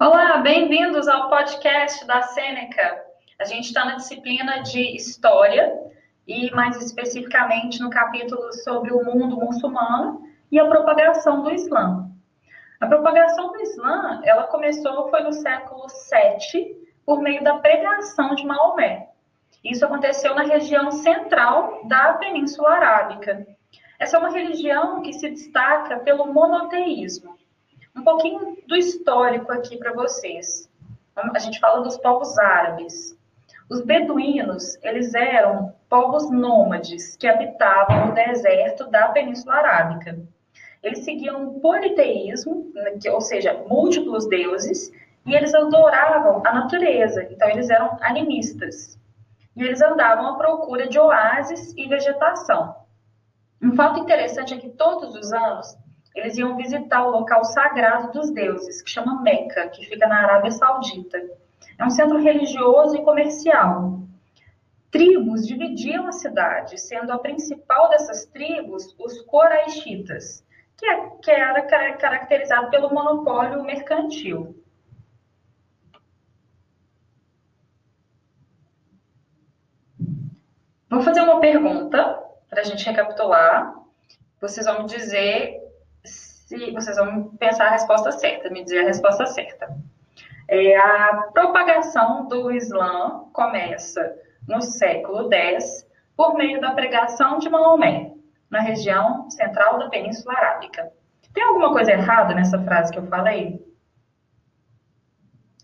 Olá, bem-vindos ao podcast da Sêneca. A gente está na disciplina de História e, mais especificamente, no capítulo sobre o mundo muçulmano e a propagação do Islã. A propagação do Islã, ela começou foi no século VII por meio da pregação de Maomé. Isso aconteceu na região central da Península Arábica. Essa é uma religião que se destaca pelo monoteísmo. Pouquinho do histórico aqui para vocês. A gente fala dos povos árabes. Os beduínos, eles eram povos nômades que habitavam o deserto da Península Arábica. Eles seguiam o politeísmo, né, ou seja, múltiplos deuses, e eles adoravam a natureza, então eles eram animistas. E eles andavam à procura de oásis e vegetação. Um fato interessante é que todos os anos eles iam visitar o local sagrado dos deuses, que chama Meca, que fica na Arábia Saudita. É um centro religioso e comercial. Tribos dividiam a cidade, sendo a principal dessas tribos os Coraixitas, que, é, que era caracterizado pelo monopólio mercantil. Vou fazer uma pergunta para a gente recapitular. Vocês vão me dizer se vocês vão pensar a resposta certa, me dizer a resposta certa. É, a propagação do Islã começa no século X por meio da pregação de Maomé, na região central da Península Arábica. Tem alguma coisa errada nessa frase que eu falei?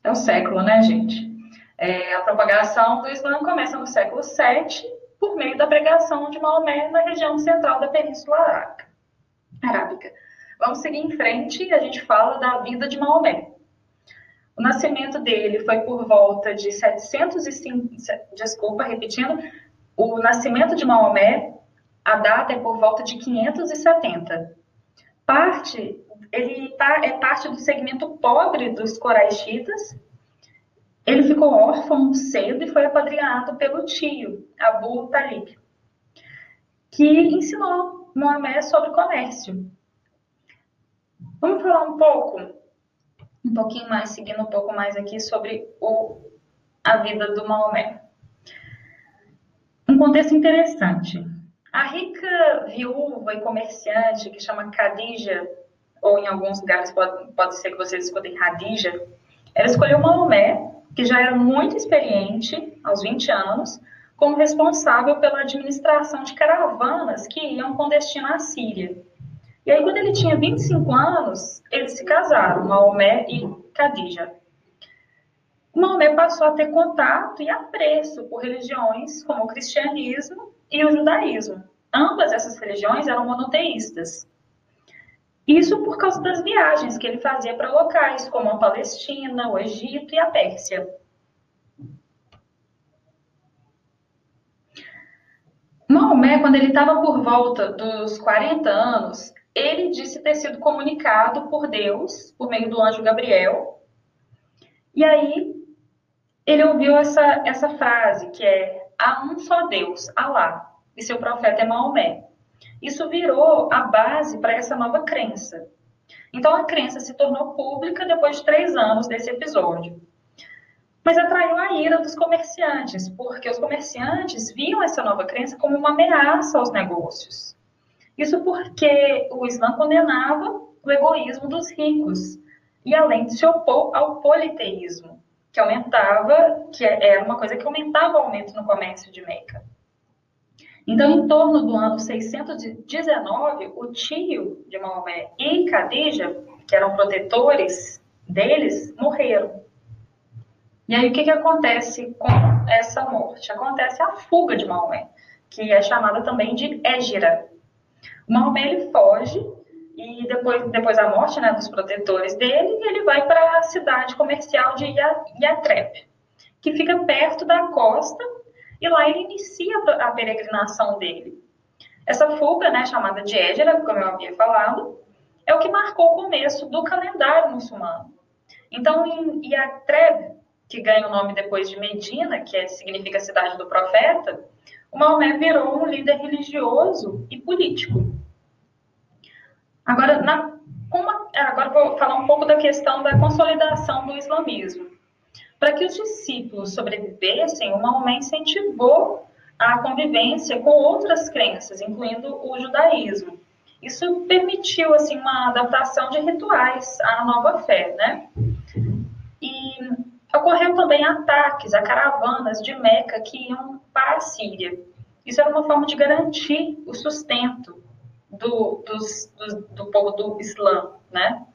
É o século, né, gente? É, a propagação do Islã começa no século VII por meio da pregação de Maomé na região central da Península Arábica. Vamos seguir em frente e a gente fala da vida de Maomé. O nascimento dele foi por volta de 705, desculpa, repetindo, o nascimento de Maomé, a data é por volta de 570. Parte, ele é parte do segmento pobre dos coraixitas. Ele ficou órfão cedo e foi apadrinhado pelo tio, Abu Talib, que ensinou Maomé sobre comércio. Vamos falar um pouco, um pouquinho mais, seguindo um pouco mais aqui sobre o, a vida do Maomé. Um contexto interessante. A rica viúva e comerciante que chama Khadija, ou em alguns lugares pode, pode ser que vocês escutem Hadija, ela escolheu Maomé, que já era muito experiente, aos 20 anos, como responsável pela administração de caravanas que iam com destino à Síria. E aí, quando ele tinha 25 anos, eles se casaram, Maomé e Khadija. Maomé passou a ter contato e apreço por religiões como o cristianismo e o judaísmo. Ambas essas religiões eram monoteístas. Isso por causa das viagens que ele fazia para locais como a Palestina, o Egito e a Pérsia. Maomé, quando ele estava por volta dos 40 anos, ele disse ter sido comunicado por Deus, por meio do anjo Gabriel. E aí ele ouviu essa, essa frase que é: há um só Deus, Alá, e seu profeta é Maomé. Isso virou a base para essa nova crença. Então a crença se tornou pública depois de três anos desse episódio. Mas atraiu a ira dos comerciantes, porque os comerciantes viam essa nova crença como uma ameaça aos negócios. Isso porque o Islã condenava o egoísmo dos ricos e além de se opor ao politeísmo, que aumentava, que era uma coisa que aumentava o aumento no comércio de Meca. Então, em torno do ano 619, o tio de Maomé e Khadija, que eram protetores deles, morreram. E aí, o que, que acontece com essa morte? Acontece a fuga de Maomé, que é chamada também de Égira, Maomé ele foge e depois, depois da morte né, dos protetores dele, ele vai para a cidade comercial de Yatrep, que fica perto da costa, e lá ele inicia a peregrinação dele. Essa fuga, né, chamada de Égira, como eu havia falado, é o que marcou o começo do calendário muçulmano. Então, em Yatreb, que ganha o nome depois de Medina, que é, significa cidade do profeta, o Maomé virou um líder religioso e político. Agora, na, É, agora vou falar um pouco da questão da consolidação do islamismo. Para que os discípulos sobrevivessem, o Maomé incentivou a convivência com outras crenças, incluindo o judaísmo. Isso permitiu assim uma adaptação de rituais à nova fé, né? E ocorreu também ataques a caravanas de Meca que iam para a Síria. Isso era uma forma de garantir o sustento do, dos, do, do povo do Islã, né?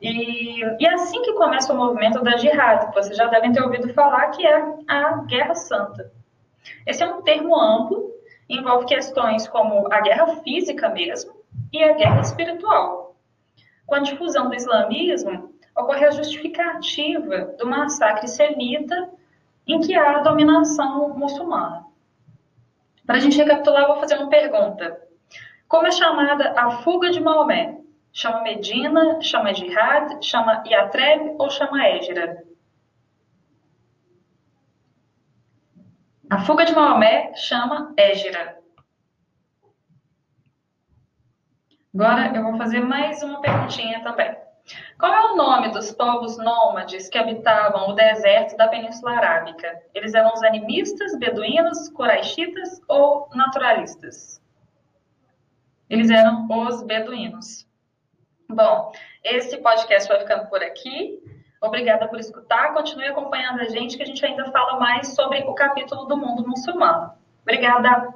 E, e é assim que começa o movimento da jihad, vocês já devem ter ouvido falar, que é a Guerra Santa. Esse é um termo amplo, envolve questões como a guerra física mesmo e a guerra espiritual. Com a difusão do islamismo, ocorre a justificativa do massacre semita em que há a dominação muçulmana. Para a gente recapitular, eu vou fazer uma pergunta. Como é chamada a fuga de Maomé? Chama Medina, chama Jihad, chama Yatreb ou chama Égira? A fuga de Maomé chama Égira. Agora eu vou fazer mais uma perguntinha também. Qual é o nome dos povos nômades que habitavam o deserto da Península Arábica? Eles eram os animistas, beduínos, coraixitas ou naturalistas? Eles eram os beduínos. Bom, esse podcast vai ficando por aqui. Obrigada por escutar. Continue acompanhando a gente, que a gente ainda fala mais sobre o capítulo do mundo muçulmano. Obrigada.